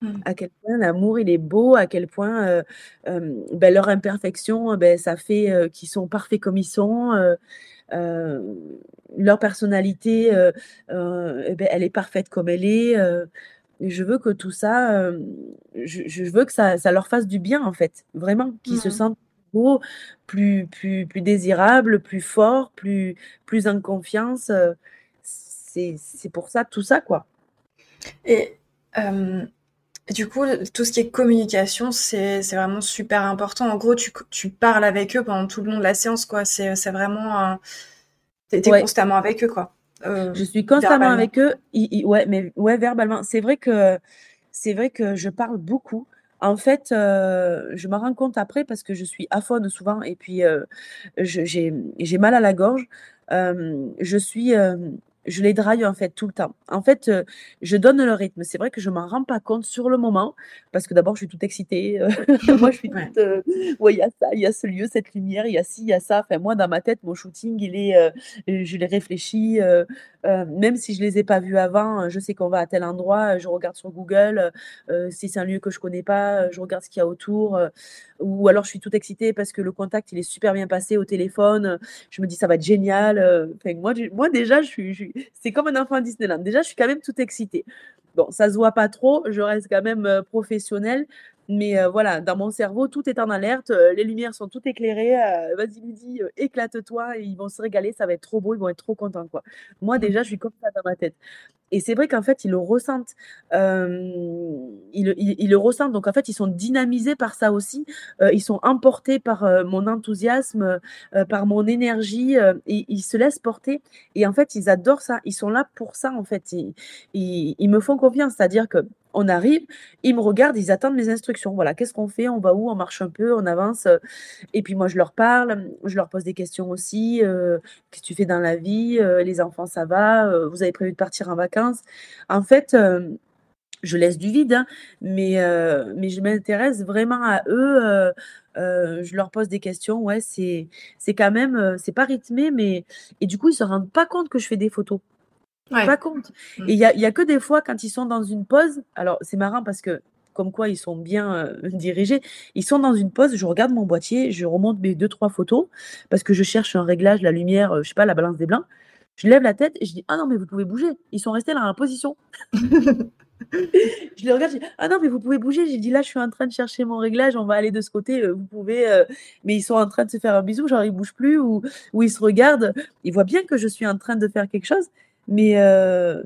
Mmh. À quel point l'amour, il est beau, à quel point ben, leur imperfection, ben, ça fait qu'ils sont parfaits comme ils sont. Euh, leur personnalité, euh, euh, eh ben, elle est parfaite comme elle est. je veux que tout ça, je, veux que ça, leur fasse du bien en fait, vraiment, qu'ils se sentent beaux, plus, plus, plus désirables, plus forts, plus, plus en confiance. c'est pour ça, tout ça quoi. Et du coup, tout ce qui est communication, c'est vraiment super important. En gros, tu, tu, parles avec eux pendant tout le long de la séance, quoi. C'est vraiment... Tu es, constamment avec eux, quoi. Euh, je suis constamment avec eux. ouais, mais ouais, verbalement. C'est vrai que c'est vrai que je parle beaucoup. En fait, euh, je me rends compte après parce que je suis aphone souvent et puis euh, j'ai mal à la gorge. je suis je les draille en fait tout le temps. En fait, euh, je donne le rythme. C'est vrai que je m'en rends pas compte sur le moment parce que d'abord je suis toute excitée. Euh, (laughs) moi je suis toute, euh, ouais, il y a ça, il y a ce lieu, cette lumière, il y a ci, il y a ça. Enfin moi dans ma tête, mon shooting, il est, je l'ai réfléchi. Même si je les ai pas vus avant, je sais qu'on va à tel endroit. Je regarde sur Google. si c'est un lieu que je connais pas, je regarde ce qu'il y a autour. ou alors je suis toute excitée parce que le contact il est super bien passé au téléphone. Je me dis ça va être génial. Moi, déjà je suis c'est comme un enfant Disneyland. Déjà, je suis quand même toute excitée. Bon, ça se voit pas trop, je reste quand même euh, professionnelle, mais euh, voilà, dans mon cerveau, tout est en alerte, euh, les lumières sont toutes éclairées. Vas-y, Lydie, éclate-toi, ils vont se régaler, ça va être trop beau, ils vont être trop contents. Quoi. Moi, mmh. déjà, je suis comme ça dans ma tête. Et c'est vrai qu'en fait, ils le ressentent. ils, le ressentent. Donc, en fait, ils sont dynamisés par ça aussi. ils sont emportés par mon enthousiasme, par mon énergie. et ils se laissent porter. Et en fait, ils adorent ça. Ils sont là pour ça, en fait. Ils, ils me font confiance. C'est-à-dire que on arrive, ils me regardent, ils attendent mes instructions. Voilà, qu'est-ce qu'on fait? On va où? On marche un peu, on avance. Et puis moi, je leur parle, je leur pose des questions aussi. qu'est-ce que tu fais dans la vie? Les enfants, ça va? Vous avez prévu de partir en vacances? En fait, je laisse du vide, hein, mais, je m'intéresse vraiment à eux. je leur pose des questions. Ouais, c'est, quand même, c'est pas rythmé, mais et du coup, ils se rendent pas compte que je fais des photos. Pas compte. Mmh. Et il y a, y a, que des fois quand ils sont dans une pause. Alors c'est marrant parce que comme quoi ils sont bien (laughs) dirigés. Ils sont dans une pause, je regarde mon boîtier, je remonte mes deux trois photos parce que je cherche un réglage, la lumière, je sais pas, la balance des blancs. Je lève la tête et je dis ah non mais vous pouvez bouger. Ils sont restés dans la position. (laughs) je les regarde, je dis ah non mais vous pouvez bouger. J'ai dit là je suis en train de chercher mon réglage, on va aller de ce côté. vous pouvez, mais ils sont en train de se faire un bisou, genre ils bougent plus ou, ou ils se regardent. Ils voient bien que je suis en train de faire quelque chose mais euh,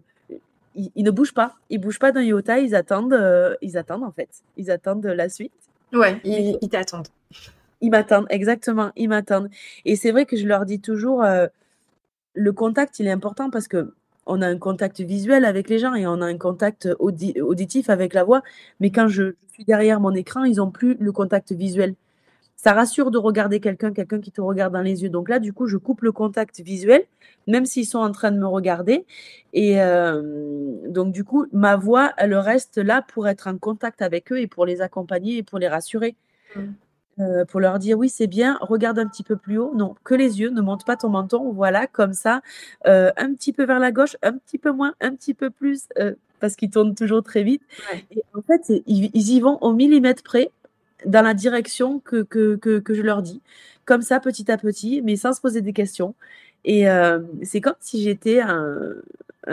ils, ne bougent pas. Ils bougent pas d'un iota, ils attendent, euh, ils attendent en fait. Ils attendent la suite. Ouais, ils, t'attendent. Ils m'attendent, exactement, ils m'attendent. Et c'est vrai que je leur dis toujours, euh, le contact, il est important parce que on a un contact visuel avec les gens et on a un contact auditif avec la voix. Mais quand je suis derrière mon écran, ils n'ont plus le contact visuel ça rassure de regarder quelqu'un, quelqu'un qui te regarde dans les yeux. Donc là, du coup, je coupe le contact visuel, même s'ils sont en train de me regarder. Et euh, donc, du coup, ma voix, elle reste là pour être en contact avec eux et pour les accompagner et pour les rassurer. Mmh. Euh, pour leur dire oui, c'est bien, regarde un petit peu plus haut. Non, que les yeux, ne monte pas ton menton. Voilà, comme ça, euh, un petit peu vers la gauche, un petit peu moins, un petit peu plus, parce qu'ils tournent toujours très vite. Et en fait, ils, ils, y vont au millimètre près dans la direction que, que, je leur dis, comme ça, petit à petit, mais sans se poser des questions. Et euh, c'est comme si j'étais un,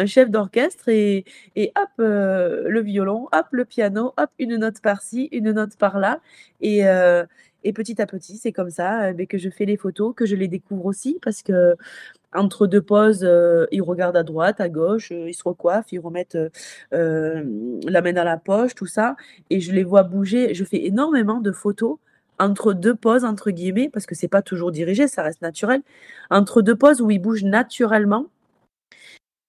chef d'orchestre et, et hop, euh, le violon, hop, le piano, hop, une note par-ci, une note par-là. Et, euh, Et petit à petit, c'est comme ça ben, que je fais les photos, que je les découvre aussi, parce que entre deux pauses, ils regardent à droite, à gauche, ils se recoiffent, ils remettent la main dans la poche, tout ça. Et je les vois bouger. Je fais énormément de photos entre deux pauses, entre guillemets, parce que c'est pas toujours dirigé, ça reste naturel, entre deux pauses où ils bougent naturellement.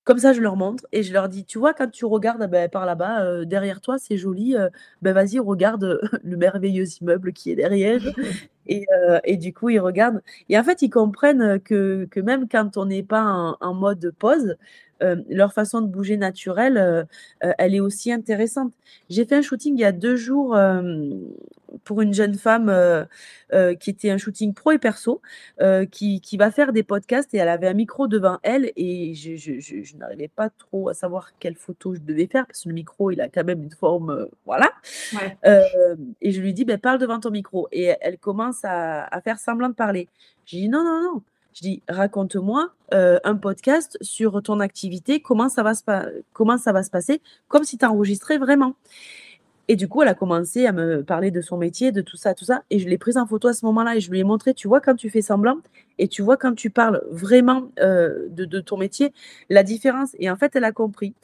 Comme ça, je leur montre et je leur dis, tu vois, quand tu regardes ben, par là-bas, euh, derrière toi, c'est joli, euh, ben vas-y, regarde (laughs) le merveilleux immeuble qui est derrière. (laughs) et, euh, et, du coup, ils regardent. Et en fait, ils comprennent que, que même quand on n'est pas en, en, mode pause, leur façon de bouger naturelle, elle est aussi intéressante. J'ai fait un shooting il y a deux jours pour une jeune femme qui était un shooting pro et perso, qui, qui, va faire des podcasts et elle avait un micro devant elle et je, je, je, n'arrivais pas trop à savoir quelle photo je devais faire parce que le micro, il a quand même une forme, voilà. et je lui dis, ben, parle devant ton micro. Et elle commence à, à faire semblant de parler. J'ai dit, non, non, non je dis, raconte-moi euh, un podcast sur ton activité, comment ça va se, passer, comme si tu enregistrais vraiment. Et du coup, elle a commencé à me parler de son métier, de tout ça, tout ça. Et je l'ai prise en photo à ce moment-là et je lui ai montré, tu vois, quand tu fais semblant et tu vois quand tu parles vraiment euh, de, ton métier, la différence. Et en fait, elle a compris.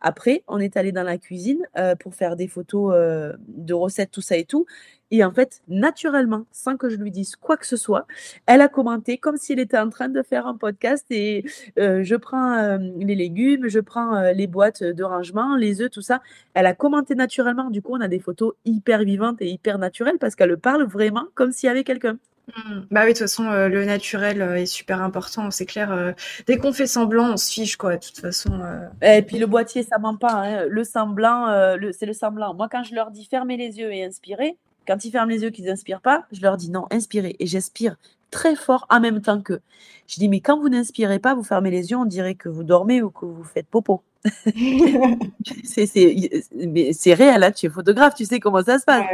Après, on est allé dans la cuisine euh, pour faire des photos euh, de recettes, tout ça et tout. Et en fait, naturellement, sans que je lui dise quoi que ce soit, elle a commenté comme s'il était en train de faire un podcast. Et euh, je prends les légumes, je prends les boîtes de rangement, les œufs, tout ça. Elle a commenté naturellement. Du coup, on a des photos hyper vivantes et hyper naturelles parce qu'elle parle vraiment comme s'il y avait quelqu'un. Mmh. Bah oui, de toute façon, euh, le naturel euh, est super important, c'est clair. Euh, dès qu'on fait semblant, on se fiche, quoi, de toute façon. Et puis le boîtier, ça ment pas. Hein. Le semblant, c'est le semblant. Moi, quand je leur dis fermez les yeux et inspirez, quand ils ferment les yeux, qu'ils n'inspirent pas, je leur dis non, inspirez. Et j'inspire très fort en même temps que. Je dis, mais quand vous n'inspirez pas, vous fermez les yeux, on dirait que vous dormez ou que vous faites popo. (laughs) c'est réel, là, tu es photographe, tu sais comment ça se passe.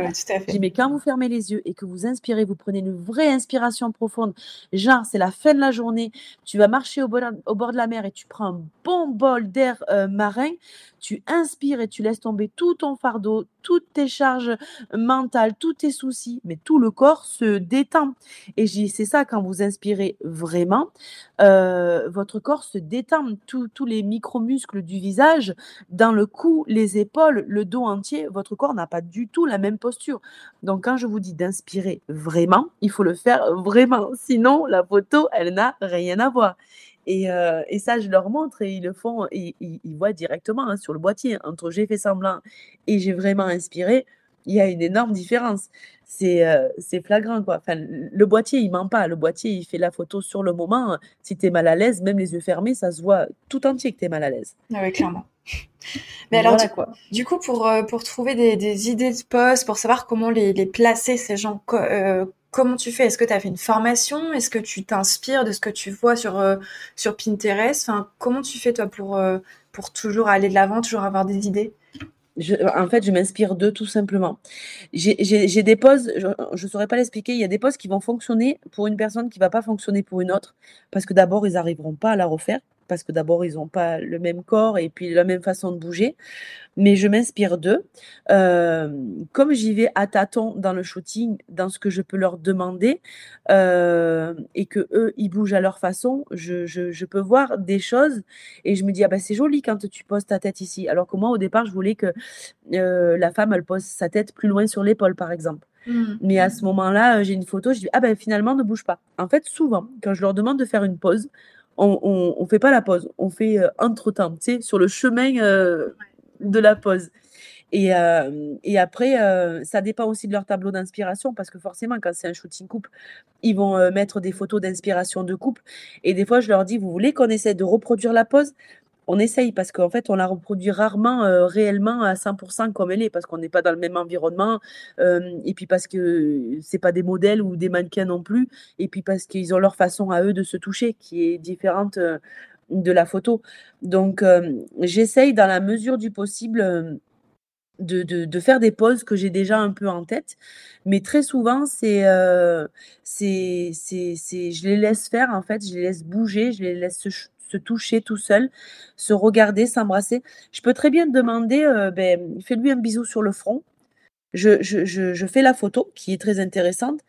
Je dis, mais quand vous fermez les yeux et que vous inspirez, vous prenez une vraie inspiration profonde, genre c'est la fin de la journée, tu vas marcher au bord, au bord de la mer et tu prends un bon bol d'air euh, marin, tu inspires et tu laisses tomber tout ton fardeau, toutes tes charges mentales, tous tes soucis, mais tout le corps se détend. Et c'est ça, quand vous inspirez vraiment, euh, votre corps se détend, tous les micro-muscles du visage, dans le cou, les épaules, le dos entier, votre corps n'a pas du tout la même posture. Donc quand je vous dis d'inspirer vraiment, il faut le faire vraiment, sinon la photo, elle n'a rien à voir. Euh, et, ça, je leur montre et ils le font, et, ils, voient directement hein, sur le boîtier, entre j'ai fait semblant et j'ai vraiment inspiré, il y a une énorme différence. C'est euh, flagrant, quoi. Enfin, le boîtier, il ment pas. Le boîtier, il fait la photo sur le moment. Si tu es mal à l'aise, même les yeux fermés, ça se voit tout entier que tu es mal à l'aise. Ah oui, clairement. (laughs) Mais alors, du, quoi. du coup, pour, euh, pour trouver des, idées de poste, pour savoir comment les, les placer, ces gens, comment tu fais? Est-ce que tu as fait une formation? Est-ce que tu t'inspires de ce que tu vois sur, euh, Pinterest? Comment tu fais toi pour, euh, pour toujours aller de l'avant, toujours avoir des idées? En fait, je m'inspire d'eux tout simplement. J'ai des poses, je ne saurais pas l'expliquer, il y a des poses qui vont fonctionner pour une personne qui ne va pas fonctionner pour une autre, parce que d'abord, ils n'arriveront pas à la refaire parce que d'abord, ils n'ont pas le même corps et puis la même façon de bouger. Mais je m'inspire d'eux. Euh, comme j'y vais à tâtons dans le shooting, dans ce que je peux leur demander, euh, et que eux, ils bougent à leur façon, je, je, peux voir des choses et je me dis, ah ben c'est joli quand tu poses ta tête ici. Alors que moi, au départ, je voulais que euh, la femme, elle pose sa tête plus loin sur l'épaule, par exemple. Mmh. Mais à ce moment-là, j'ai une photo, je dis, ah ben finalement, ne bouge pas. En fait, souvent, quand je leur demande de faire une pause, on, on, fait pas la pause, on fait euh, entre-temps, tu sais, sur le chemin euh, de la pause. Et, euh, et après, ça dépend aussi de leur tableau d'inspiration, parce que forcément, quand c'est un shooting couple, ils vont mettre des photos d'inspiration de couple. Et des fois, je leur dis, vous voulez qu'on essaie de reproduire la pause? On essaye parce qu'en fait, on la reproduit rarement euh, réellement à 100% comme elle est parce qu'on n'est pas dans le même environnement euh, et puis parce que c'est pas des modèles ou des mannequins non plus et puis parce qu'ils ont leur façon à eux de se toucher qui est différente euh, de la photo. Donc, j'essaye dans la mesure du possible. De, de, faire des poses que j'ai déjà un peu en tête, mais très souvent, c'est, c'est, c'est, je les laisse faire, en fait, je les laisse bouger, je les laisse se, se toucher tout seul, se regarder, s'embrasser. Je peux très bien te demander, euh, ben, fais-lui un bisou sur le front. je, je, fais la photo qui est très intéressante,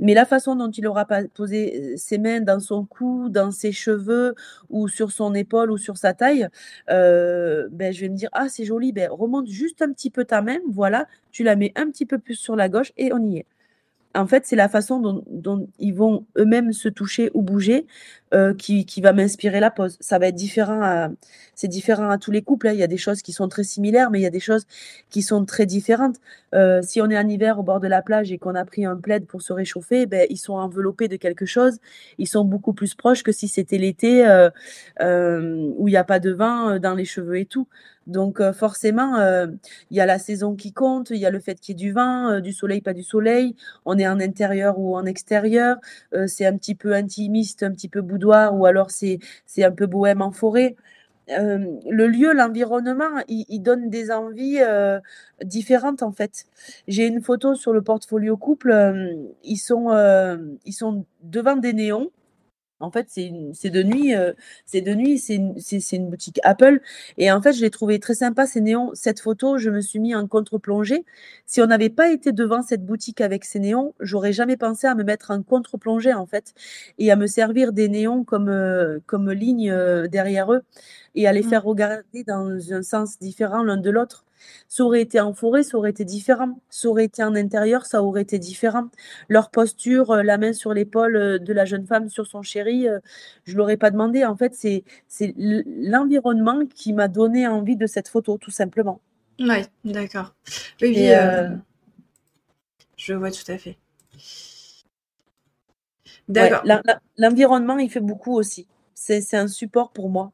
mais la façon dont il aura posé ses mains dans son cou, dans ses cheveux ou sur son épaule ou sur sa taille, ben, je vais me dire ah c'est joli, ben remonte juste un petit peu ta main, voilà, tu la mets un petit peu plus sur la gauche et on y est en fait, c'est la façon dont, ils vont eux-mêmes se toucher ou bouger euh, qui, va m'inspirer la pose. Ça va être différent, c'est différent à tous les couples. Hein. Il y a des choses qui sont très similaires, mais il y a des choses qui sont très différentes. Euh, si on est en hiver au bord de la plage et qu'on a pris un plaid pour se réchauffer, ben, ils sont enveloppés de quelque chose. Ils sont beaucoup plus proches que si c'était l'été euh, où il n'y a pas de vin dans les cheveux et tout. Donc forcément, il y a la saison qui compte, il y a le fait qu'il y ait du vent, du soleil, pas du soleil. On est en intérieur ou en extérieur. c'est un petit peu intimiste, un petit peu boudoir, ou alors c'est un peu bohème en forêt. le lieu, l'environnement, il, donne des envies différentes en fait. J'ai une photo sur le portfolio couple. ils sont ils sont devant des néons en fait, c'est de nuit, euh, c'est de nuit, c'est une, boutique Apple. Et en fait, je l'ai trouvé très sympa, ces néons. Cette photo, je me suis mis en contre-plongée. Si on n'avait pas été devant cette boutique avec ces néons, j'aurais jamais pensé à me mettre en contre-plongée, en fait, et à me servir des néons comme, euh, comme ligne euh, derrière eux et à les mmh. faire regarder dans un sens différent l'un de l'autre. Ça aurait été en forêt, ça aurait été différent. Ça aurait été en intérieur, ça aurait été différent. Leur posture, euh, la main sur l'épaule euh, de la jeune femme sur son chéri, euh, je ne l'aurais pas demandé. En fait, c'est l'environnement qui m'a donné envie de cette photo, tout simplement. Oui, d'accord. Oui, je vois tout à fait. D'accord. L'environnement, il fait beaucoup aussi. C'est un support pour moi.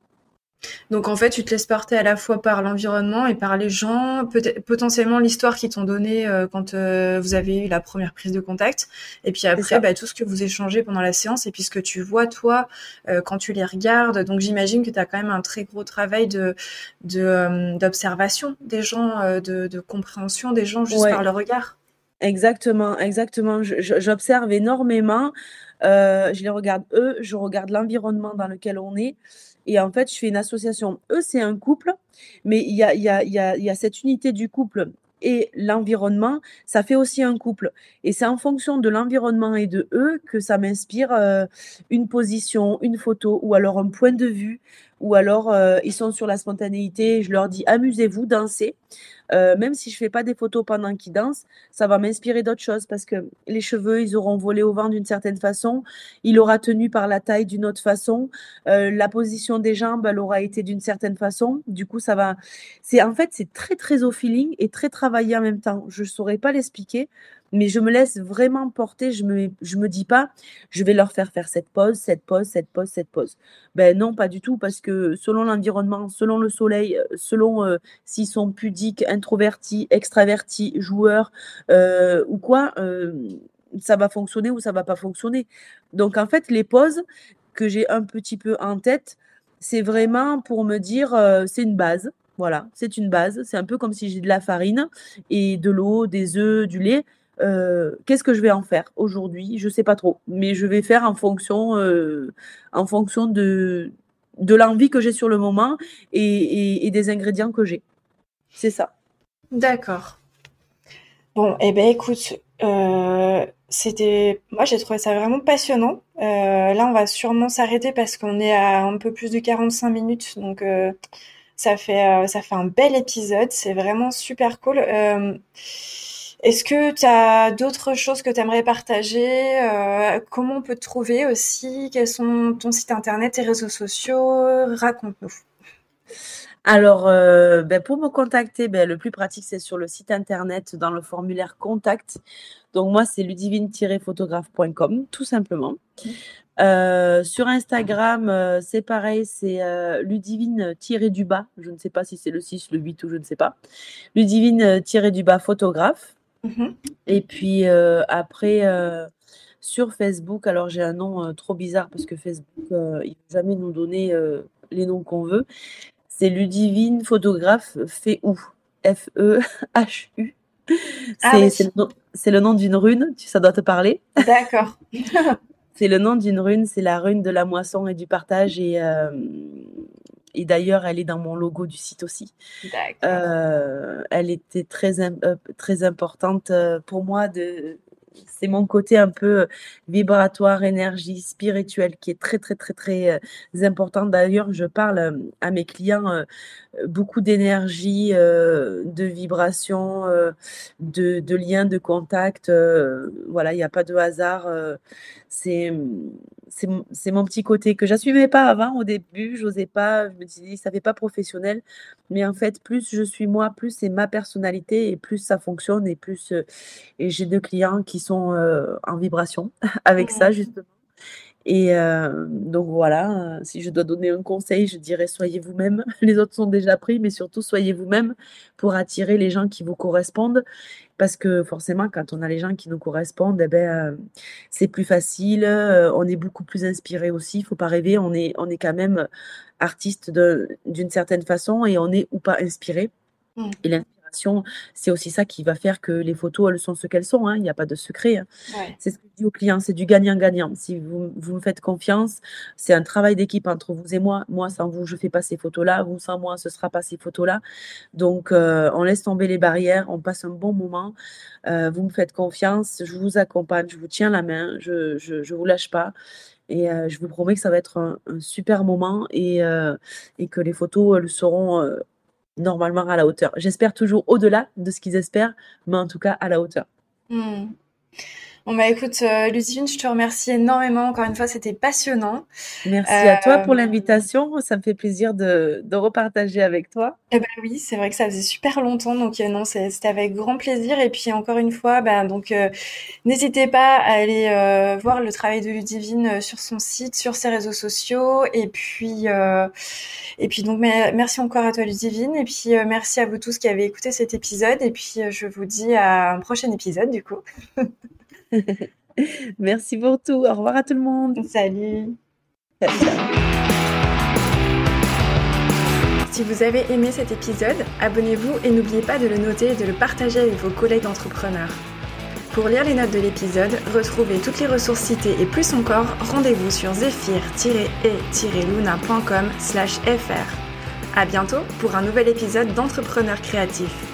Donc en fait, tu te laisses porter à la fois par l'environnement et par les gens, peut-être potentiellement l'histoire qu'ils t'ont donnée euh, quand euh, vous avez eu la première prise de contact, et puis après bah, tout ce que vous échangez pendant la séance et puis ce que tu vois toi euh, quand tu les regardes. Donc j'imagine que tu as quand même un très gros travail de d'observation des gens, de, de, compréhension des gens juste par le regard. Exactement, exactement. J'observe énormément. je les regarde eux, je regarde l'environnement dans lequel on est. Et en fait, je fais une association. Eux, c'est un couple, mais il y a, cette unité du couple et l'environnement, ça fait aussi un couple. Et c'est en fonction de l'environnement et de eux que ça m'inspire euh, une position, une photo ou alors un point de vue ou alors euh, ils sont sur la spontanéité. Je leur dis amusez-vous, dansez. Euh, même si je fais pas des photos pendant qu'ils dansent, ça va m'inspirer d'autres choses parce que les cheveux, ils auront volé au vent d'une certaine façon, il aura tenu par la taille d'une autre façon, euh, la position des jambes, elle aura été d'une certaine façon. Du coup, ça va. C'est en fait, c'est très très au feeling et très travaillé en même temps. Je saurais pas l'expliquer, mais je me laisse vraiment porter. Je me, je me dis pas, je vais leur faire faire cette pause, cette pause, cette pause, cette pause. Ben non, pas du tout, parce que selon l'environnement, selon le soleil, euh, selon euh, s'ils sont pudiques, introvertis, extravertis, joueurs euh, ou quoi, ça va fonctionner ou ça va pas fonctionner. Donc en fait, les pauses que j'ai un petit peu en tête, c'est vraiment pour me dire, c'est une base. Voilà, c'est une base. C'est un peu comme si j'ai de la farine et de l'eau, des œufs, du lait. Euh, qu'est-ce que je vais en faire aujourd'hui? Je ne sais pas trop, mais je vais faire en fonction, euh, en fonction de, de l'envie que j'ai sur le moment et, des ingrédients que j'ai. C'est ça. D'accord. Bon, eh ben écoute, euh, c'était, moi j'ai trouvé ça vraiment passionnant. là, on va sûrement s'arrêter parce qu'on est à un peu plus de 45 minutes, donc ça fait ça fait un bel épisode. C'est vraiment super cool. Est-ce que tu as d'autres choses que tu aimerais partager euh, Comment on peut te trouver aussi Quels sont ton site internet et réseaux sociaux Raconte-nous. Alors, euh, ben, pour me contacter, ben, le plus pratique, c'est sur le site internet dans le formulaire contact. Donc, moi, c'est ludivine-photographe.com, tout simplement. Euh, sur Instagram, c'est pareil, c'est ludivine-du-bas. Je ne sais pas si c'est le 6, le 8 ou je ne sais pas. Ludivine-du-bas photographe. Mmh et puis euh, après, euh, sur Facebook, alors j'ai un nom euh, trop bizarre parce que Facebook, il ne va jamais nous donner les noms qu'on veut. C'est Ludivine Photographe où? F-E-H-U. Ah c'est le nom, d'une rune, ça doit te parler? D'accord. (laughs) c'est le nom d'une rune, c'est la rune de la moisson et du partage. Et, et d'ailleurs, elle est dans mon logo du site aussi. Euh, elle était très, très importante pour moi de c'est mon côté un peu vibratoire, énergie spirituelle qui est très, très, très, très importante. D'ailleurs, je parle à mes clients beaucoup d'énergie, de vibration, de, de lien, de contact. voilà, il n'y a pas de hasard. c'est c'est mon petit côté que j'assumais pas avant au début, j'osais pas, je me disais ça fait pas professionnel, mais en fait plus je suis moi, plus c'est ma personnalité et plus ça fonctionne et plus et j'ai deux clients qui sont en vibration (laughs) avec ça justement. Et donc voilà, si je dois donner un conseil, je dirais soyez vous-même. (laughs) Les autres sont déjà pris, mais surtout soyez vous-même pour attirer les gens qui vous correspondent. Parce que forcément, quand on a les gens qui nous correspondent, eh ben, c'est plus facile, on est beaucoup plus inspiré aussi. Il ne faut pas rêver, on est, on est quand même artiste d'une certaine façon et on est ou pas inspiré. Mmh c'est aussi ça qui va faire que les photos, elles sont ce qu'elles sont. Hein. Il n'y a pas de secret. Hein. C'est ce que je dis aux clients, c'est du gagnant-gagnant. Si vous, vous, me faites confiance, c'est un travail d'équipe entre vous et moi. Moi, sans vous, je ne fais pas ces photos-là. Vous, sans moi, ce ne sera pas ces photos-là. Donc, euh, on laisse tomber les barrières, on passe un bon moment. Euh, vous me faites confiance, je vous accompagne, je vous tiens la main, je ne vous lâche pas. Et euh, je vous promets que ça va être un, super moment et, et, que les photos elles seront normalement à la hauteur. J'espère toujours au-delà de ce qu'ils espèrent, mais en tout cas à la hauteur. Hmm. Bon bah écoute, euh, Ludivine, je te remercie énormément. Encore une fois, c'était passionnant. Merci à toi pour euh, l'invitation. Ça me fait plaisir de, de repartager avec toi. Eh ben oui, c'est vrai que ça faisait super longtemps, donc euh, non, c'était avec grand plaisir. Et puis encore une fois, bah, donc n'hésitez pas à aller voir le travail de Ludivine sur son site, sur ses réseaux sociaux. Et puis et puis donc merci encore à toi Ludivine. Et puis merci à vous tous qui avez écouté cet épisode. Et puis je vous dis à un prochain épisode du coup. (laughs) (laughs) Merci pour tout. Au revoir à tout le monde. Salut. Si vous avez aimé cet épisode, abonnez-vous et n'oubliez pas de le noter et de le partager avec vos collègues entrepreneurs. Pour lire les notes de l'épisode, retrouvez toutes les ressources citées et plus encore, rendez-vous sur zephyr-e-luna.com fr. À bientôt pour un nouvel épisode d'Entrepreneurs créatifs.